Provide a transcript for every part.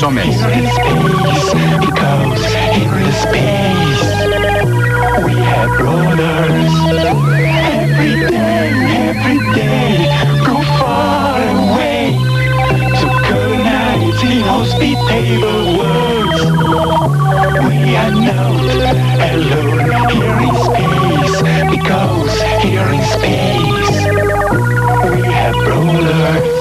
colonize inhospitable worlds. We have rulers every day, every day, go far away. To connect the host be table works We are not alone. Here in space, because here in space we have brothers.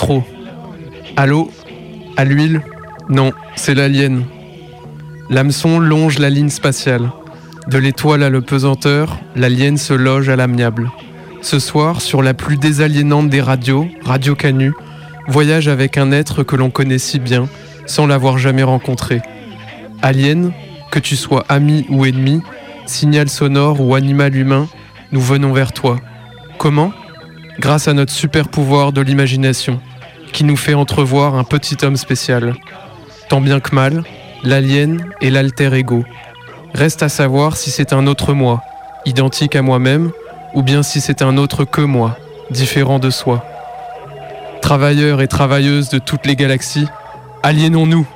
Intro. À l'eau À l'huile? Non, c'est l'alien. L'hameçon longe la ligne spatiale. De l'étoile à le pesanteur, l'alien se loge à l'amiable. Ce soir, sur la plus désaliénante des radios, Radio Canu, voyage avec un être que l'on connaît si bien, sans l'avoir jamais rencontré. Alien, que tu sois ami ou ennemi, signal sonore ou animal humain, nous venons vers toi. Comment? Grâce à notre super pouvoir de l'imagination, qui nous fait entrevoir un petit homme spécial. Tant bien que mal, l'alien et l'alter ego. Reste à savoir si c'est un autre moi, identique à moi-même, ou bien si c'est un autre que moi, différent de soi. Travailleurs et travailleuses de toutes les galaxies, aliénons-nous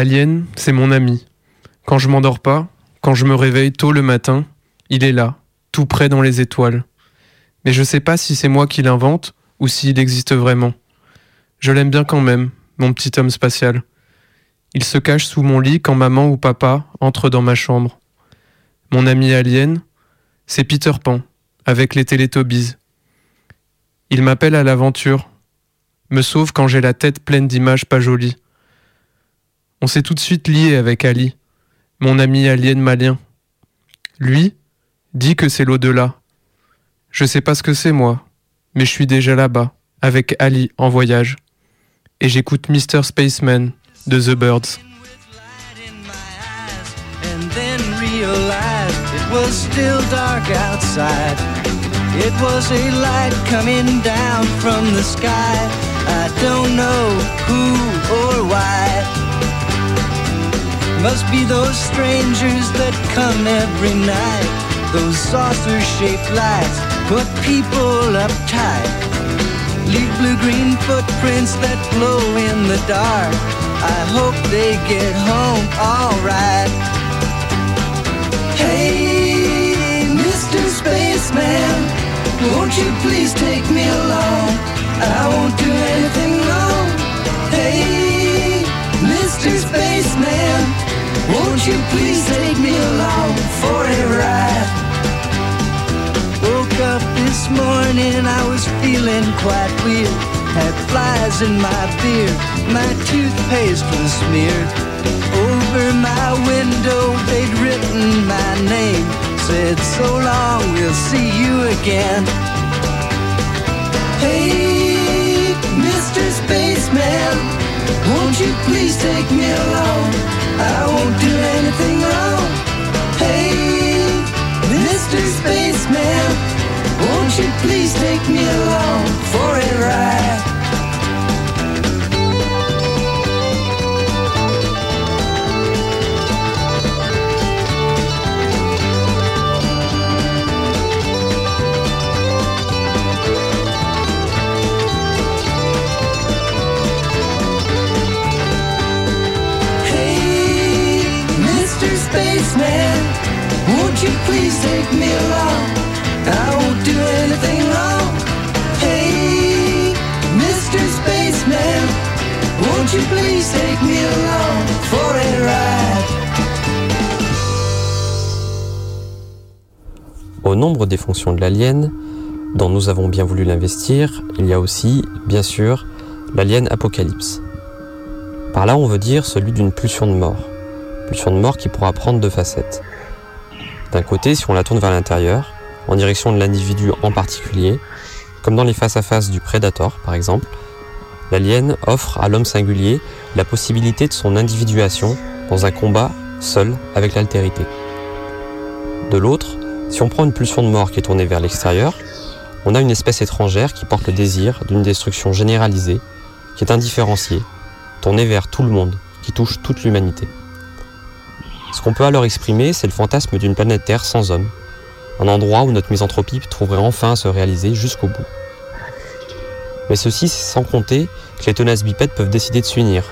L'alien, c'est mon ami. Quand je m'endors pas, quand je me réveille tôt le matin, il est là, tout près dans les étoiles. Mais je sais pas si c'est moi qui l'invente ou s'il existe vraiment. Je l'aime bien quand même, mon petit homme spatial. Il se cache sous mon lit quand maman ou papa entrent dans ma chambre. Mon ami alien, c'est Peter Pan, avec les Télétobies. Il m'appelle à l'aventure, me sauve quand j'ai la tête pleine d'images pas jolies. On s'est tout de suite lié avec Ali, mon ami alien malien. Lui dit que c'est l'au-delà. Je sais pas ce que c'est moi, mais je suis déjà là-bas, avec Ali en voyage. Et j'écoute Mr. Spaceman de The Birds. Must be those strangers that come every night. Those saucer shaped lights put people uptight. Leave blue green footprints that glow in the dark. I hope they get home alright. Hey, Mr. Spaceman, won't you please take me along? I won't do anything wrong. Hey, Mr. Spaceman, won't you please take me along for a ride? Woke up this morning, I was feeling quite weird. Had flies in my beard, my toothpaste was smeared. Over my window, they'd written my name. Said, so long, we'll see you again. Hey, Mr. Spaceman, won't you please take me along? Please take me along Des fonctions de l'alien, dont nous avons bien voulu l'investir, il y a aussi, bien sûr, l'alien apocalypse. Par là, on veut dire celui d'une pulsion de mort. Pulsion de mort qui pourra prendre deux facettes. D'un côté, si on la tourne vers l'intérieur, en direction de l'individu en particulier, comme dans les face-à-face du Predator par exemple, l'alien offre à l'homme singulier la possibilité de son individuation dans un combat seul avec l'altérité. De l'autre, si on prend une pulsion de mort qui est tournée vers l'extérieur, on a une espèce étrangère qui porte le désir d'une destruction généralisée, qui est indifférenciée, tournée vers tout le monde, qui touche toute l'humanité. Ce qu'on peut alors exprimer, c'est le fantasme d'une planète Terre sans hommes, un endroit où notre misanthropie trouverait enfin à se réaliser jusqu'au bout. Mais ceci, c'est sans compter que les tenaces bipèdes peuvent décider de s'unir,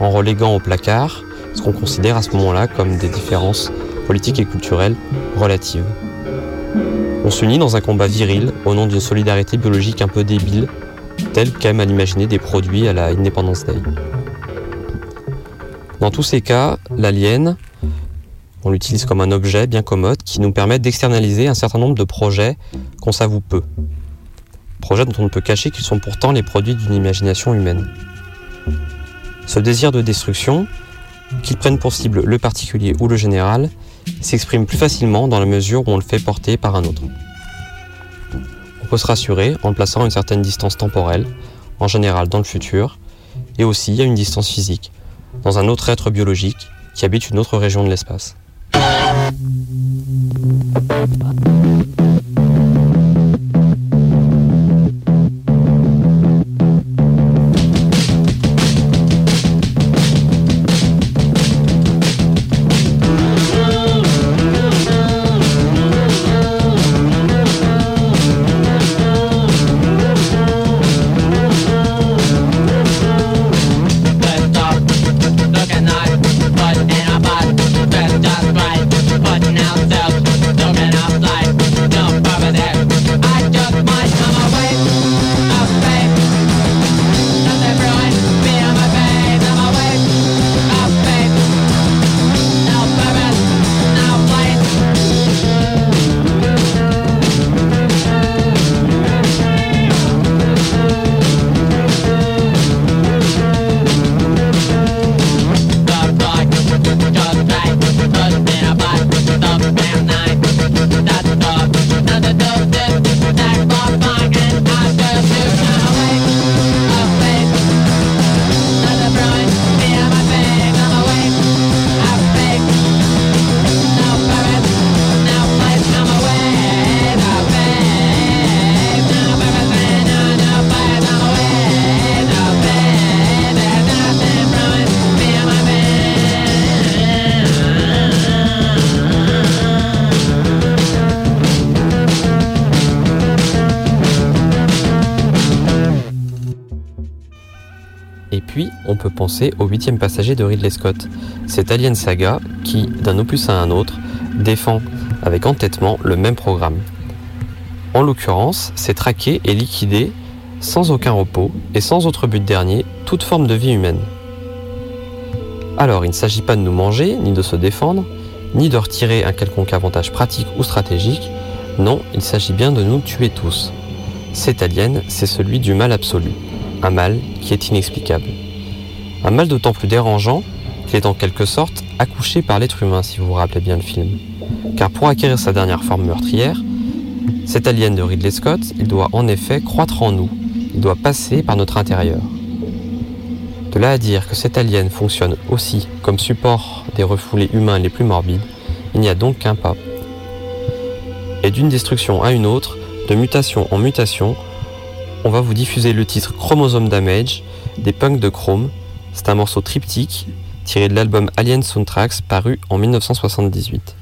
en reléguant au placard ce qu'on considère à ce moment-là comme des différences politiques et culturelles relatives. On s'unit dans un combat viril au nom d'une solidarité biologique un peu débile, telle qu'aiment à l'imaginer des produits à la Independence Day. Dans tous ces cas, l'alien, on l'utilise comme un objet bien commode qui nous permet d'externaliser un certain nombre de projets qu'on s'avoue peu. Projets dont on ne peut cacher qu'ils sont pourtant les produits d'une imagination humaine. Ce désir de destruction, qu'ils prennent pour cible le particulier ou le général, s'exprime plus facilement dans la mesure où on le fait porter par un autre. On peut se rassurer en le plaçant à une certaine distance temporelle, en général dans le futur, et aussi à une distance physique, dans un autre être biologique qui habite une autre région de l'espace. Penser au huitième passager de Ridley Scott, cette alien saga qui, d'un opus à un autre, défend avec entêtement le même programme. En l'occurrence, c'est traquer et liquider, sans aucun repos et sans autre but dernier, toute forme de vie humaine. Alors, il ne s'agit pas de nous manger, ni de se défendre, ni de retirer un quelconque avantage pratique ou stratégique, non, il s'agit bien de nous tuer tous. Cet alien, c'est celui du mal absolu, un mal qui est inexplicable. Un mal d'autant plus dérangeant qu'il est en quelque sorte accouché par l'être humain, si vous vous rappelez bien le film. Car pour acquérir sa dernière forme meurtrière, cet alien de Ridley Scott, il doit en effet croître en nous, il doit passer par notre intérieur. De là à dire que cet alien fonctionne aussi comme support des refoulés humains les plus morbides, il n'y a donc qu'un pas. Et d'une destruction à une autre, de mutation en mutation, on va vous diffuser le titre Chromosome Damage des punks de Chrome. C'est un morceau triptyque tiré de l'album Alien Soundtracks paru en 1978.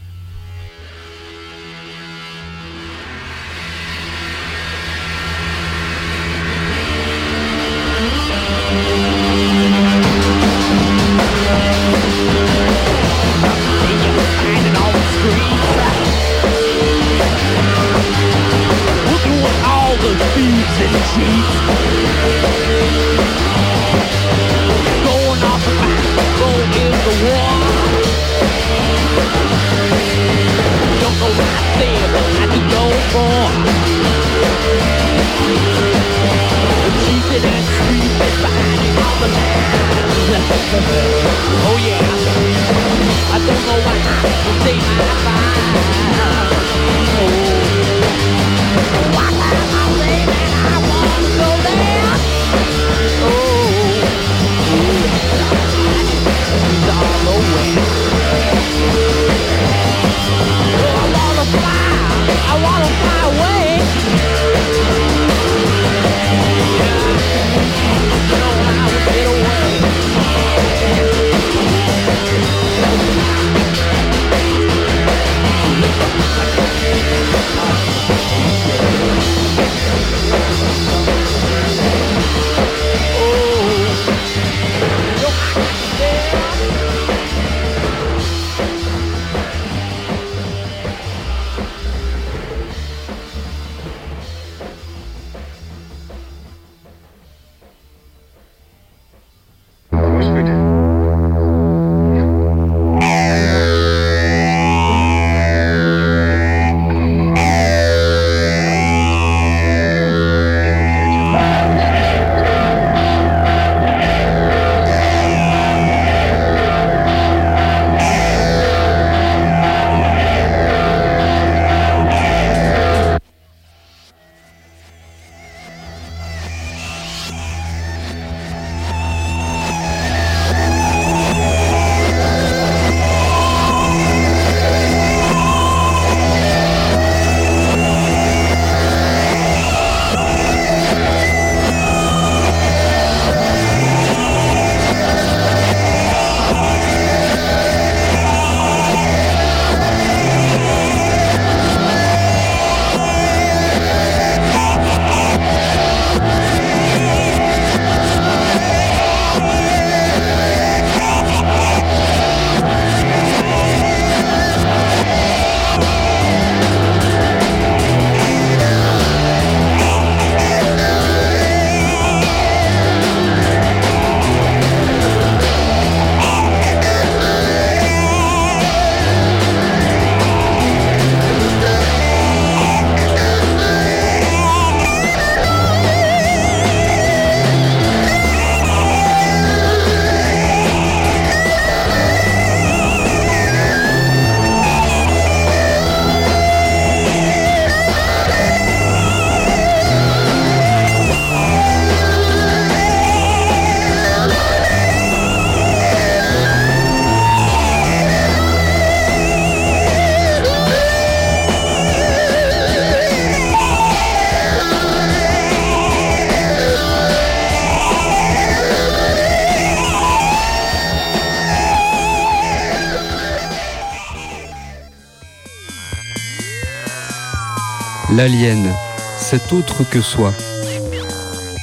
L'alien, cet autre que soi,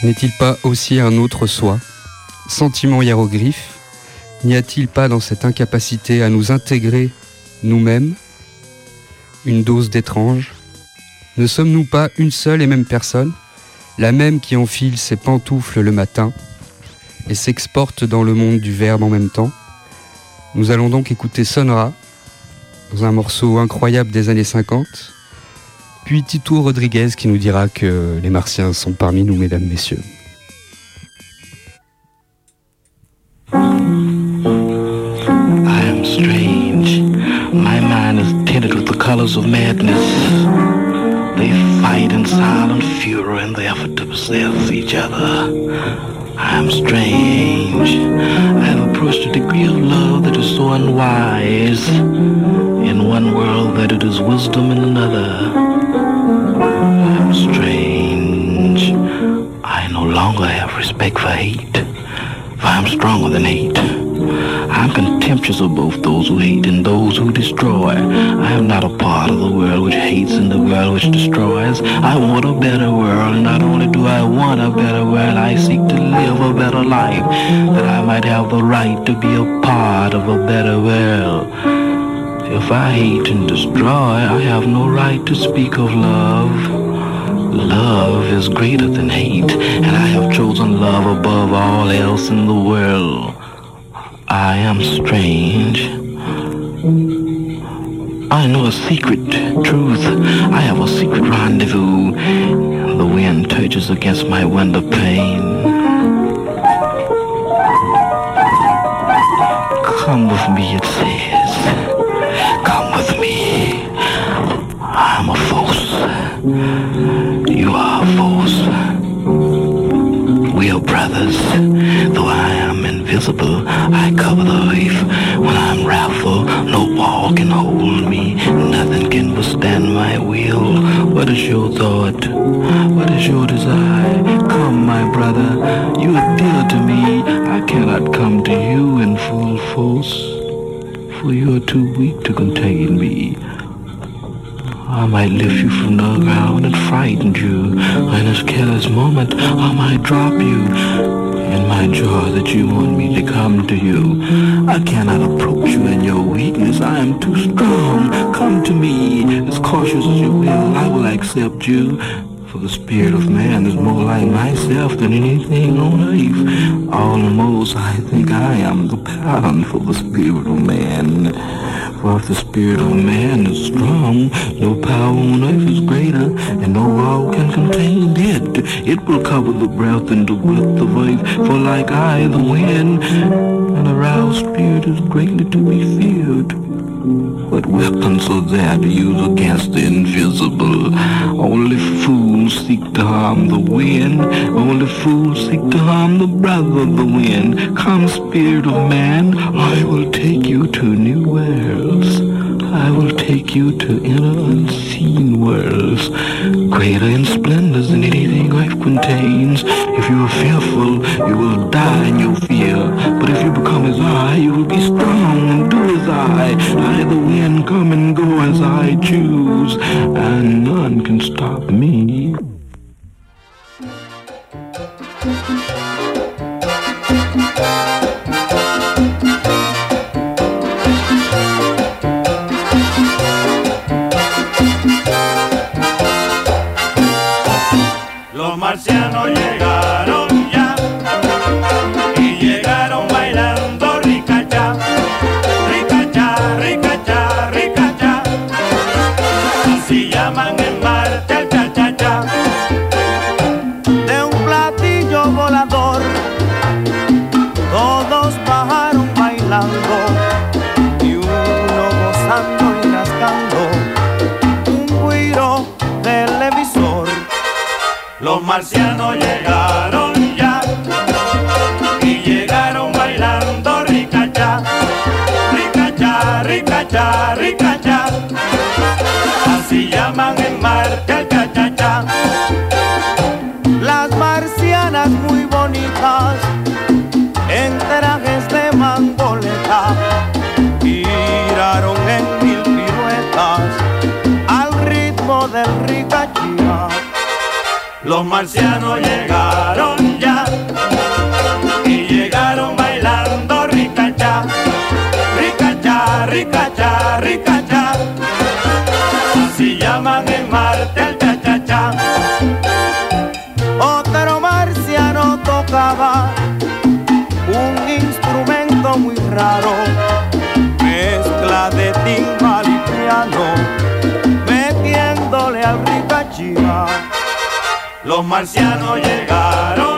n'est-il pas aussi un autre soi? Sentiment hiéroglyphe N'y a-t-il pas dans cette incapacité à nous intégrer nous-mêmes? Une dose d'étrange? Ne sommes-nous pas une seule et même personne, la même qui enfile ses pantoufles le matin et s'exporte dans le monde du verbe en même temps? Nous allons donc écouter Sonra dans un morceau incroyable des années 50, puis Tito Rodriguez qui nous dira que les martiens sont parmi nous, mesdames, messieurs. I am strange. My mind is tinted with the colors of madness. They fight in silent fury in the effort to possess each other. I am strange. I have approached a degree of love that is so unwise. In one world that it is wisdom in another. Longer have respect for hate. For I am stronger than hate. I'm contemptuous of both those who hate and those who destroy. I am not a part of the world which hates and the world which destroys. I want a better world, and not only do I want a better world, I seek to live a better life, that I might have the right to be a part of a better world. If I hate and destroy, I have no right to speak of love. Love is greater than hate, and I have chosen love above all else in the world. I am strange. I know a secret truth. I have a secret rendezvous. The wind touches against my window pane. Come with me, it says. Come with me. I'm a force. Force. We are brothers. Though I am invisible, I cover the earth. When I'm wrathful, no wall can hold me. Nothing can withstand my will. What is your thought? What is your desire? Come, my brother. You are dear to me. I cannot come to you in full force. For you are too weak to contain me. I might lift you from the ground and frighten you. In this careless moment, I might drop you. In my joy that you want me to come to you. I cannot approach you in your weakness. I am too strong. Come to me. As cautious as you will, I will accept you. For the spirit of man is more like myself than anything on earth. Almost I think I am the pattern for the spirit of man. For the spirit of man is strong, no power on earth is greater, and no wall can contain it. It will cover the breath and the width of earth, for like I, the wind, an aroused spirit is greatly to be feared. What weapons are there to use against the invisible? Only fools seek to harm the wind. Only fools seek to harm the brother of the wind. Come, spirit of man, I will you to Los marcianos llegaron.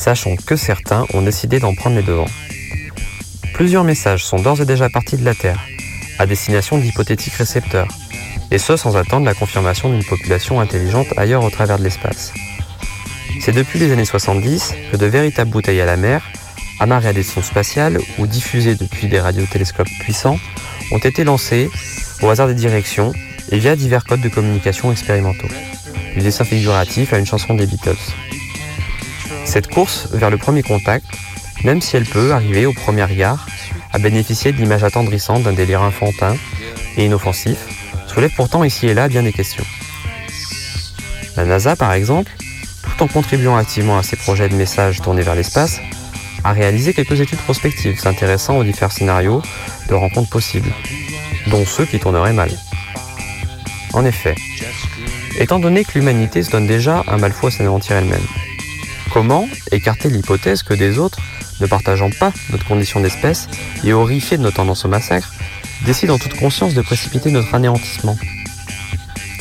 Sachant que certains ont décidé d'en prendre les devants. Plusieurs messages sont d'ores et déjà partis de la Terre, à destination d'hypothétiques récepteurs, et ce sans attendre la confirmation d'une population intelligente ailleurs au travers de l'espace. C'est depuis les années 70 que de véritables bouteilles à la mer, amarrées à des sondes spatiales ou diffusées depuis des radiotélescopes puissants, ont été lancées au hasard des directions et via divers codes de communication expérimentaux, du dessin figuratif à une chanson des Beatles. Cette course vers le premier contact, même si elle peut arriver au premier regard à bénéficier de l'image attendrissante d'un délire enfantin et inoffensif, soulève pourtant ici et là bien des questions. La NASA, par exemple, tout en contribuant activement à ces projets de messages tournés vers l'espace, a réalisé quelques études prospectives s'intéressant aux divers scénarios de rencontres possibles, dont ceux qui tourneraient mal. En effet, étant donné que l'humanité se donne déjà un mal fou à s'anéantir elle-même, comment écarter l'hypothèse que des autres, ne partageant pas notre condition d'espèce et horrifiés de nos tendances au massacre, décident en toute conscience de précipiter notre anéantissement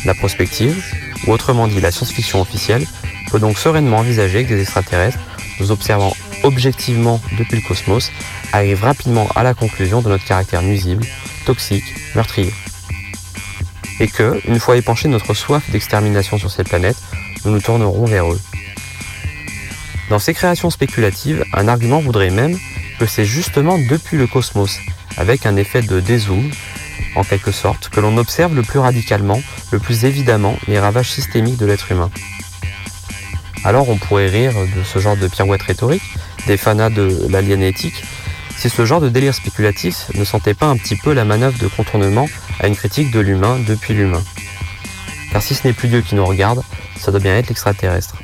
La prospective, ou autrement dit la science-fiction officielle, peut donc sereinement envisager que des extraterrestres, nous observant objectivement depuis le cosmos, arrivent rapidement à la conclusion de notre caractère nuisible, toxique, meurtrier. Et que, une fois épanché notre soif d'extermination sur cette planète, nous nous tournerons vers eux. Dans ces créations spéculatives, un argument voudrait même que c'est justement depuis le cosmos, avec un effet de dézoom, en quelque sorte, que l'on observe le plus radicalement, le plus évidemment, les ravages systémiques de l'être humain. Alors on pourrait rire de ce genre de pirouette rhétorique, des fanas de l'aliénétique, si ce genre de délire spéculatif ne sentait pas un petit peu la manœuvre de contournement à une critique de l'humain depuis l'humain. Car si ce n'est plus Dieu qui nous regarde, ça doit bien être l'extraterrestre.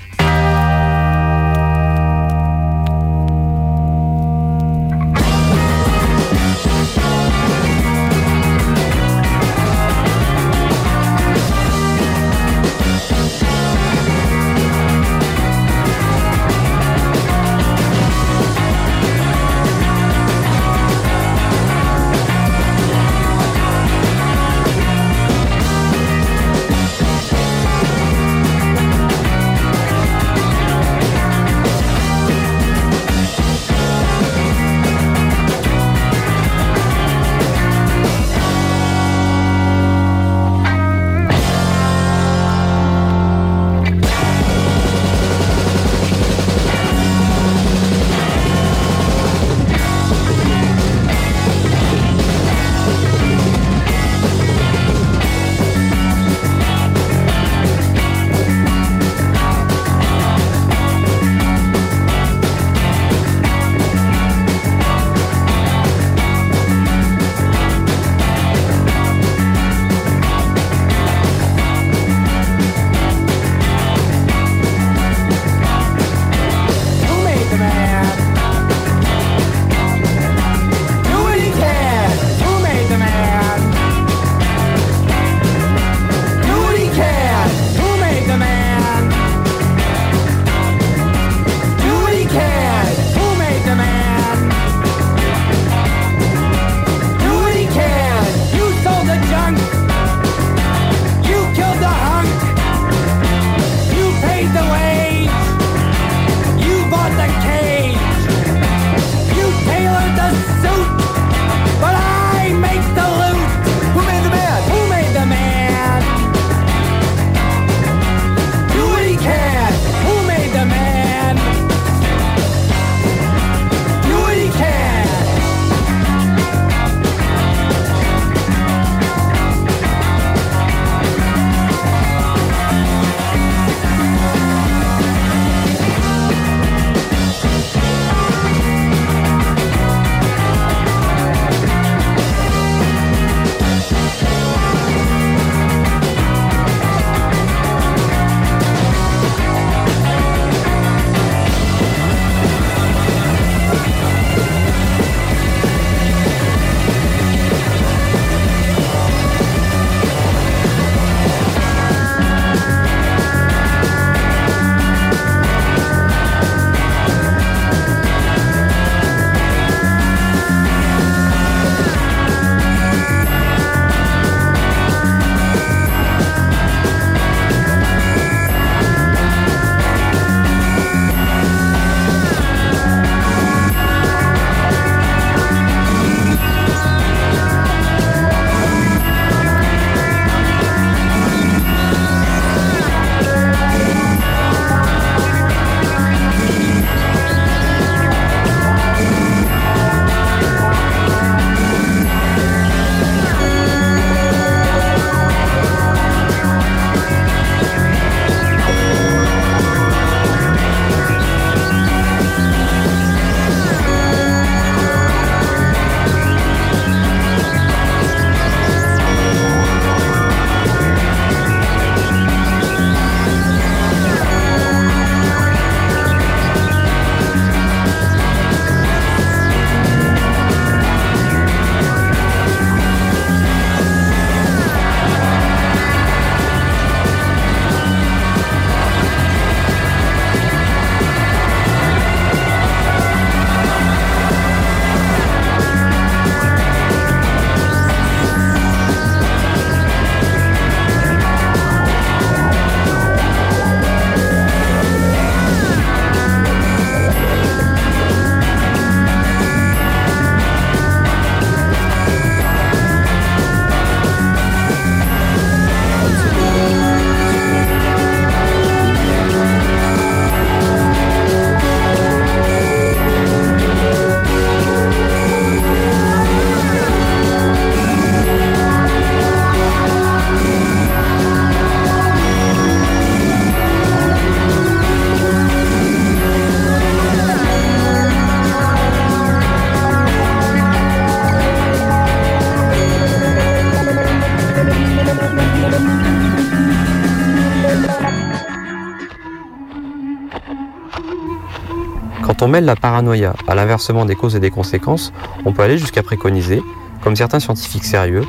Mêle la paranoïa à l'inversement des causes et des conséquences, on peut aller jusqu'à préconiser, comme certains scientifiques sérieux,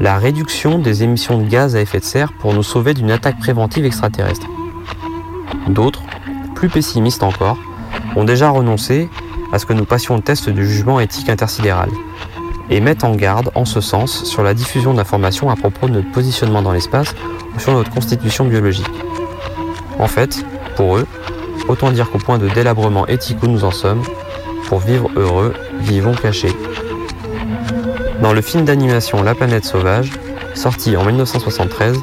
la réduction des émissions de gaz à effet de serre pour nous sauver d'une attaque préventive extraterrestre. D'autres, plus pessimistes encore, ont déjà renoncé à ce que nous passions le test du jugement éthique intersidéral et mettent en garde en ce sens sur la diffusion d'informations à propos de notre positionnement dans l'espace ou sur notre constitution biologique. En fait, pour eux, autant dire qu'au point de délabrement éthique où nous en sommes, pour vivre heureux, vivons cachés. Dans le film d'animation La planète sauvage, sorti en 1973,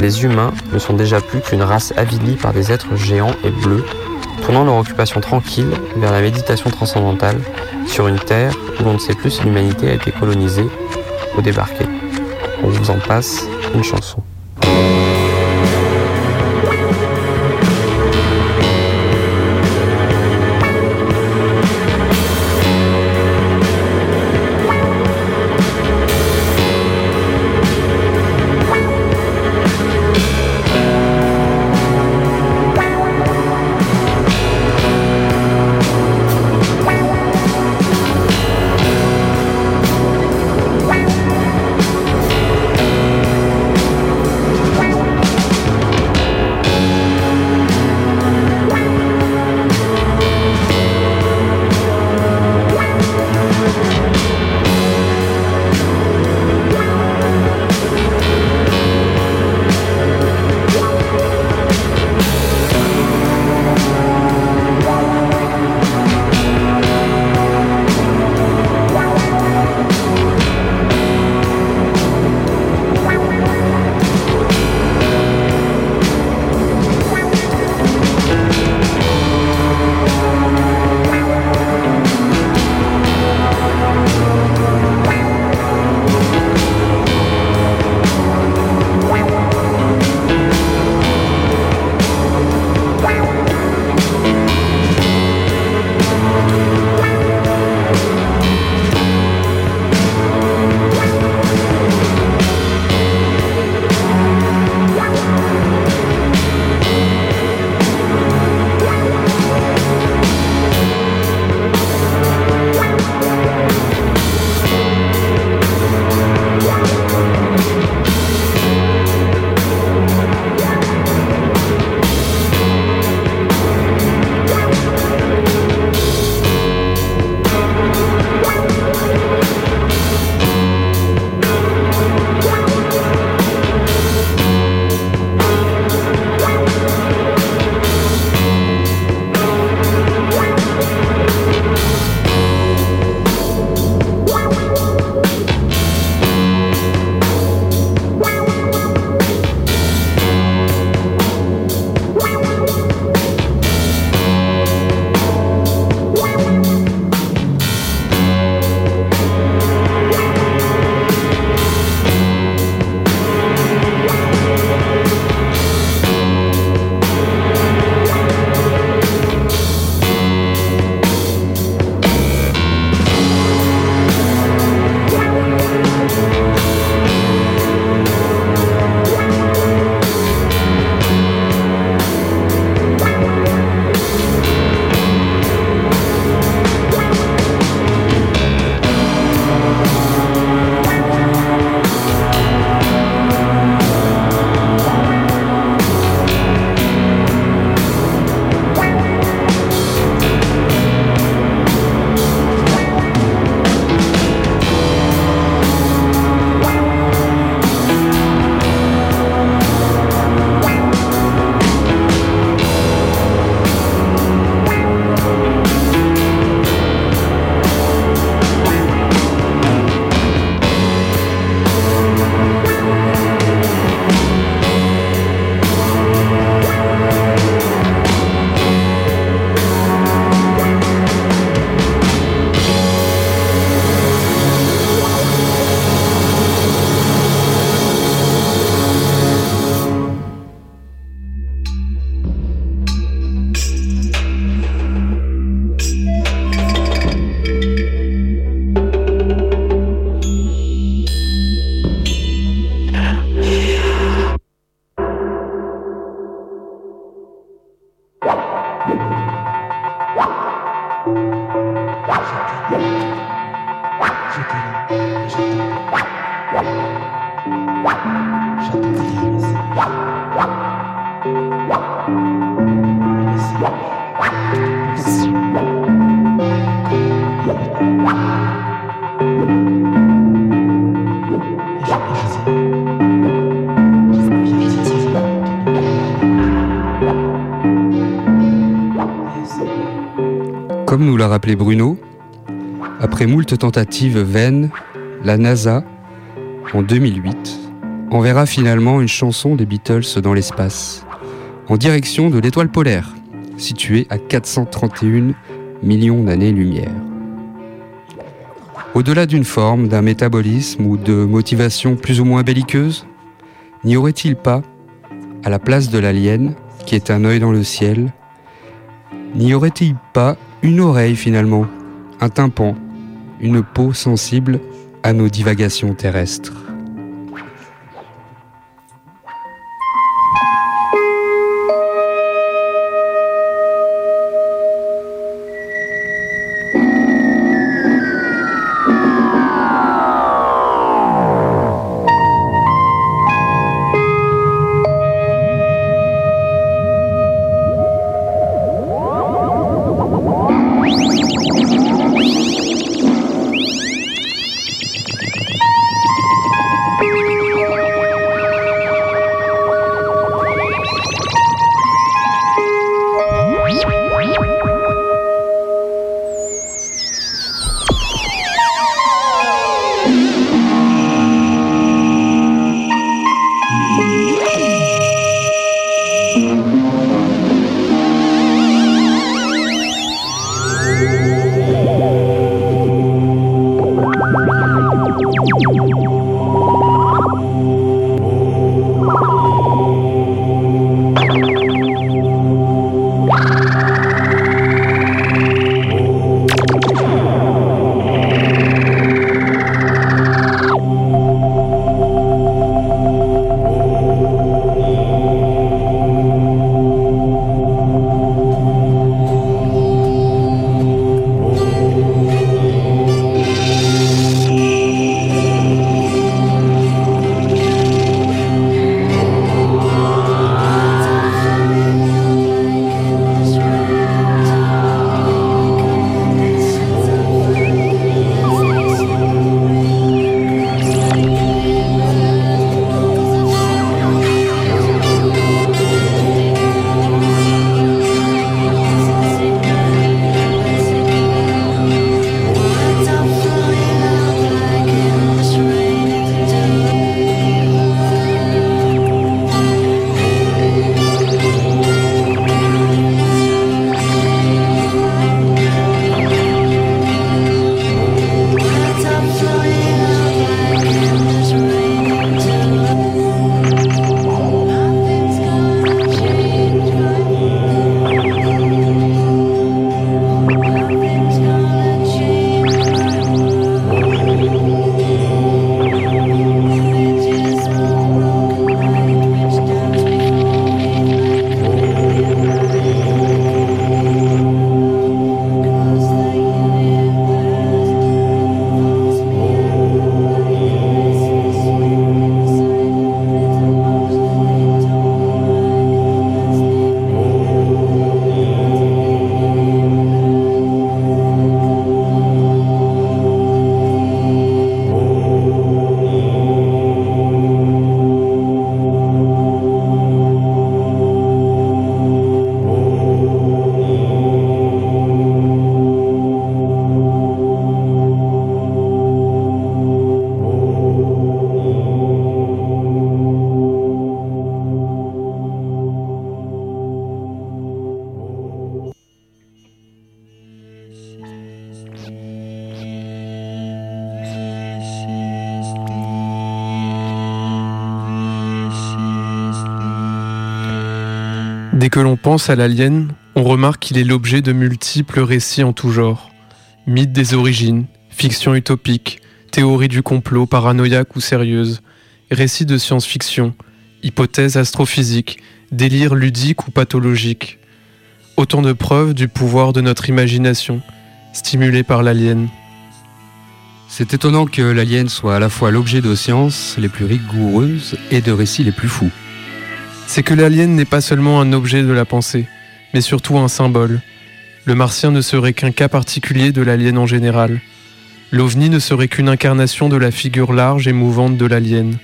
les humains ne sont déjà plus qu'une race avilie par des êtres géants et bleus, tournant leur occupation tranquille vers la méditation transcendantale sur une terre où l'on ne sait plus si l'humanité a été colonisée ou débarquée. On vous en passe une chanson. Rappelé Bruno, après moult tentatives vaines, la NASA, en 2008, enverra finalement une chanson des Beatles dans l'espace, en direction de l'étoile polaire, située à 431 millions d'années-lumière. Au-delà d'une forme, d'un métabolisme ou de motivation plus ou moins belliqueuse, n'y aurait-il pas, à la place de l'alien, qui est un œil dans le ciel, n'y aurait-il pas une oreille finalement, un tympan, une peau sensible à nos divagations terrestres Dès que l'on pense à l'alien, on remarque qu'il est l'objet de multiples récits en tout genre. Mythe des origines, fiction utopique, théorie du complot paranoïaque ou sérieuse, récits de science-fiction, hypothèses astrophysiques, délire ludique ou pathologique. Autant de preuves du pouvoir de notre imagination, stimulé par l'alien. C'est étonnant que l'alien soit à la fois l'objet de sciences les plus rigoureuses et de récits les plus fous. C'est que l'alien n'est pas seulement un objet de la pensée, mais surtout un symbole. Le martien ne serait qu'un cas particulier de l'alien en général. L'ovni ne serait qu'une incarnation de la figure large et mouvante de l'alien.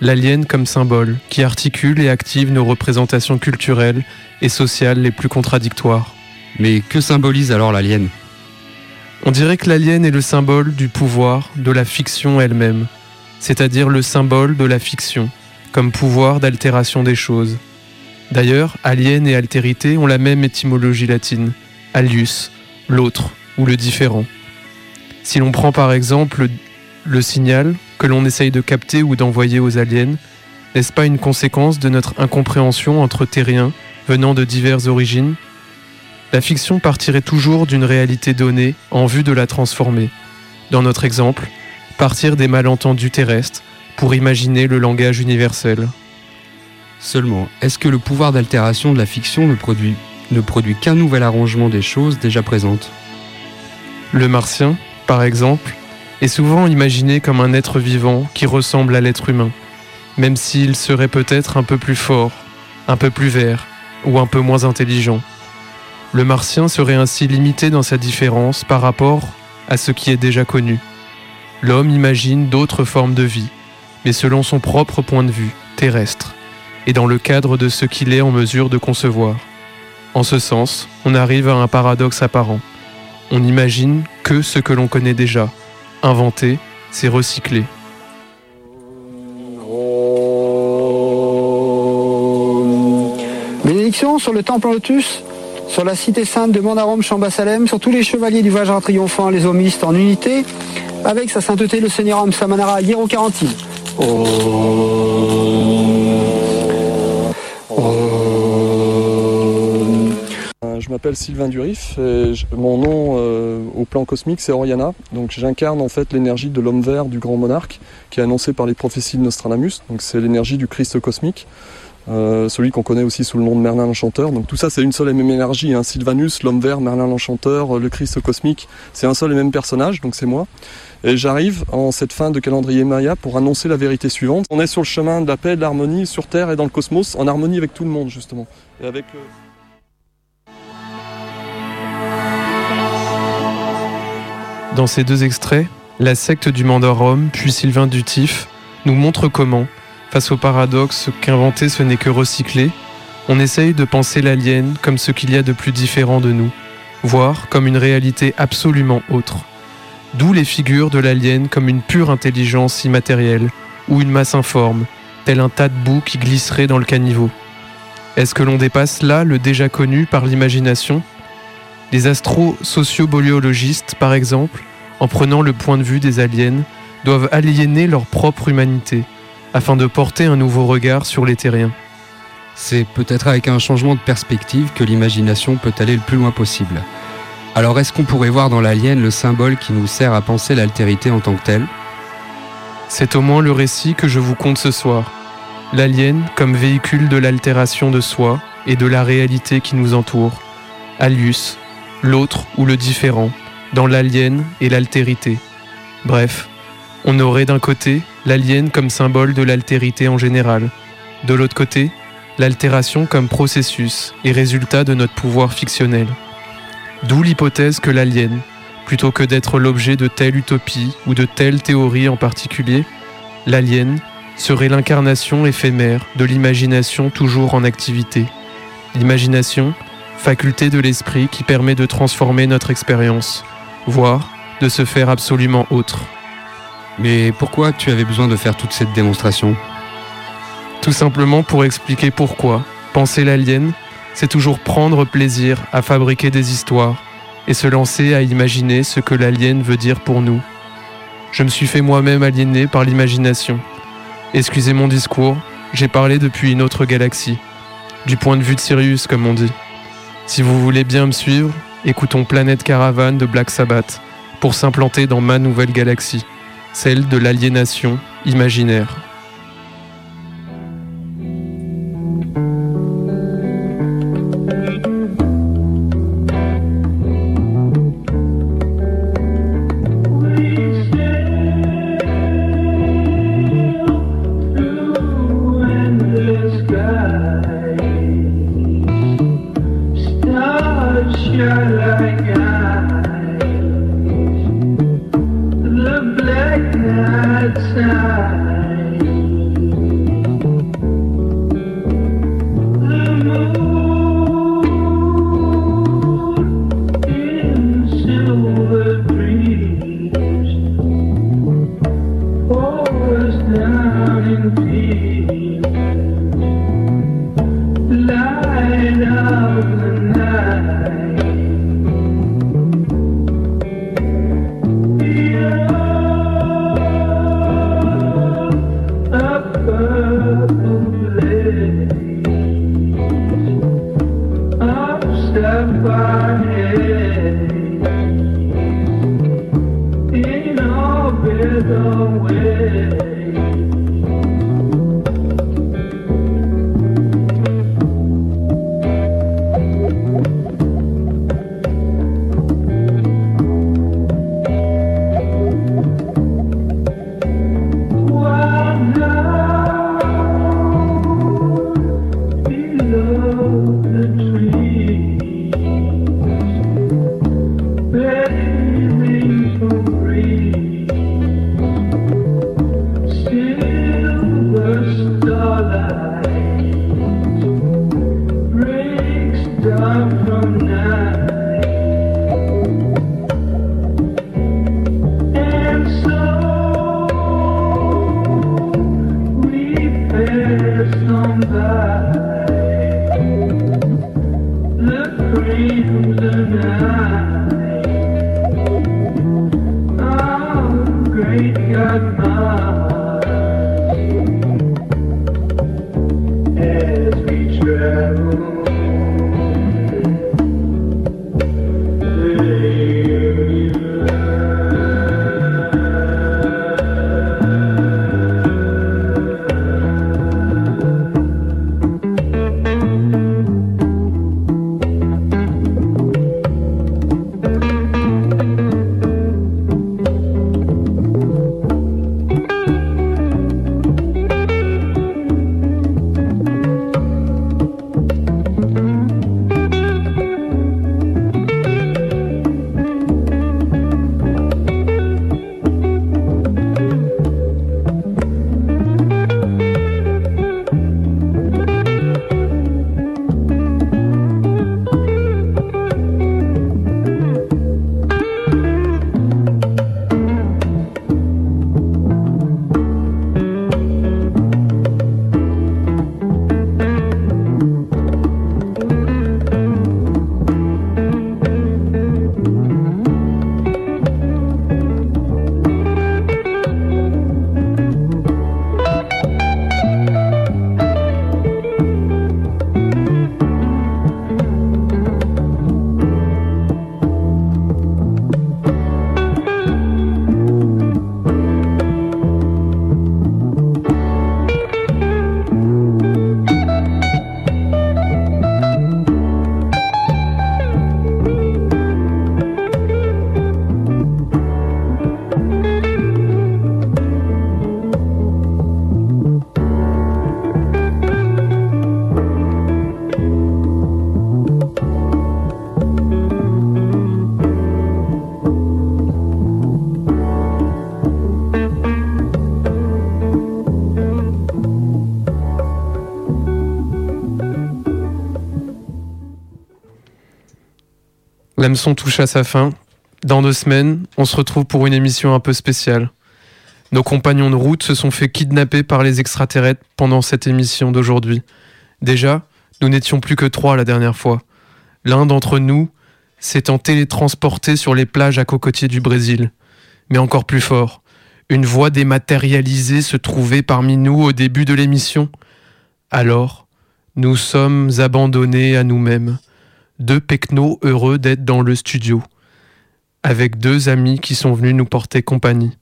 L'alien comme symbole, qui articule et active nos représentations culturelles et sociales les plus contradictoires. Mais que symbolise alors l'alien? On dirait que l'alien est le symbole du pouvoir, de la fiction elle-même, c'est-à-dire le symbole de la fiction, comme pouvoir d'altération des choses. D'ailleurs, alien et altérité ont la même étymologie latine, alius, l'autre ou le différent. Si l'on prend par exemple le, signal que l'on essaye de capter ou d'envoyer aux aliens, n'est-ce pas une conséquence de notre incompréhension entre terriens venant de diverses origines? La fiction partirait toujours d'une réalité donnée en vue de la transformer. Dans notre exemple, partir des malentendus terrestres pour imaginer le langage universel. Seulement, est-ce que le pouvoir d'altération de la fiction ne produit, ne produit qu'un nouvel arrangement des choses déjà présentes? Le martien, par exemple, est souvent imaginé comme un être vivant qui ressemble à l'être humain, même s'il serait peut-être un peu plus fort, un peu plus vert ou un peu moins intelligent. Le martien serait ainsi limité dans sa différence par rapport à ce qui est déjà connu. L'homme imagine d'autres formes de vie, mais selon son propre point de vue, terrestre, et dans le cadre de ce qu'il est en mesure de concevoir. En ce sens, on arrive à un paradoxe apparent. On n'imagine que ce que l'on connaît déjà. Inventer, c'est recycler. Bénédiction sur le temple en lotus, sur la cité sainte de Mandarum Chambasalem, sur tous les chevaliers du voyage triomphant, les homistes en unité, avec sa sainteté le Seigneur Am Samanara. Euh, Je m'appelle Sylvain Durif et mon nom euh, au plan cosmique c'est Oriana. Donc j'incarne en fait l'énergie de l'homme vert du grand monarque qui est annoncé par les prophéties de Nostradamus. Donc c'est l'énergie du Christ cosmique. euh, celui qu'on connaît aussi sous le nom de Merlin l'Enchanteur. Donc tout ça c'est une seule et même énergie. Hein. Sylvanus, l'homme vert, Merlin l'Enchanteur, euh, le Christ cosmique, c'est un seul et même personnage, donc c'est moi. Et j'arrive en cette fin de calendrier Maya pour annoncer la vérité suivante. On est sur le chemin de la paix, de l'harmonie sur Terre et dans le cosmos, en harmonie avec tout le monde justement. Et avec, euh, Dans ces deux extraits, la secte du Mandarum puis Sylvain Dutif nous montre comment, face au paradoxe qu'inventer ce n'est que recycler, on essaye de penser l'alien comme ce qu'il y a de plus différent de nous, voire comme une réalité absolument autre. D'où les figures de l'alien comme une pure intelligence immatérielle ou une masse informe, tel un tas de boue qui glisserait dans le caniveau. Est-ce que l'on dépasse là le déjà connu par l'imagination? Les astro-sociobiologistes, par exemple, en prenant le point de vue des aliens, doivent aliéner leur propre humanité, afin de porter un nouveau regard sur les terriens. C'est peut-être avec un changement de perspective que l'imagination peut aller le plus loin possible. Alors est-ce qu'on pourrait voir dans l'alien le symbole qui nous sert à penser l'altérité en tant que telle? C'est au moins le récit que je vous conte ce soir. L'alien comme véhicule de l'altération de soi et de la réalité qui nous entoure. Alius, l'autre ou le différent, dans l'alien et l'altérité. Bref, on aurait d'un côté l'alien comme symbole de l'altérité en général, de l'autre côté, l'altération comme processus et résultat de notre pouvoir fictionnel. D'où l'hypothèse que l'alien, plutôt que d'être l'objet de telle utopie ou de telle théorie en particulier, l'alien serait l'incarnation éphémère de l'imagination toujours en activité. L'imagination, faculté de l'esprit qui permet de transformer notre expérience, voire de se faire absolument autre. Mais pourquoi tu avais besoin de faire toute cette démonstration? Tout simplement pour expliquer pourquoi penser l'alien, c'est toujours prendre plaisir à fabriquer des histoires et se lancer à imaginer ce que l'alien veut dire pour nous. Je me suis fait moi-même aliéner par l'imagination. Excusez mon discours, j'ai parlé depuis une autre galaxie, du point de vue de Sirius comme on dit. Si vous voulez bien me suivre, écoutons Planète Caravane de Black Sabbath pour s'implanter dans ma nouvelle galaxie, celle de l'aliénation imaginaire. L'hameçon touche à sa fin. Dans deux semaines, on se retrouve pour une émission un peu spéciale. Nos compagnons de route se sont fait kidnapper par les extraterrestres pendant cette émission d'aujourd'hui. Déjà, nous n'étions plus que trois la dernière fois. L'un d'entre nous s'étant télétransporté sur les plages à cocotiers du Brésil. Mais encore plus fort, une voix dématérialisée se trouvait parmi nous au début de l'émission. Alors, nous sommes abandonnés à nous-mêmes deux pecnos heureux d'être dans le studio, avec deux amis qui sont venus nous porter compagnie.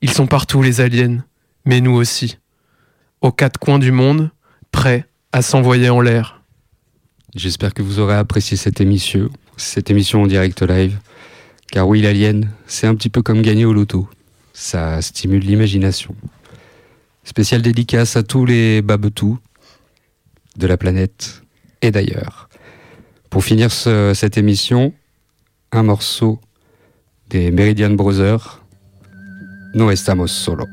Ils sont partout les aliens, mais nous aussi, aux quatre coins du monde, prêts à s'envoyer en l'air. J'espère que vous aurez apprécié cette émission, cette émission en direct live. Car oui, l'alien, c'est un petit peu comme gagner au loto. Ça stimule l'imagination. Spéciale dédicace à tous les babetous de la planète et d'ailleurs. Pour finir ce- cette émission, un morceau des Meridian Brothers, No estamos solo.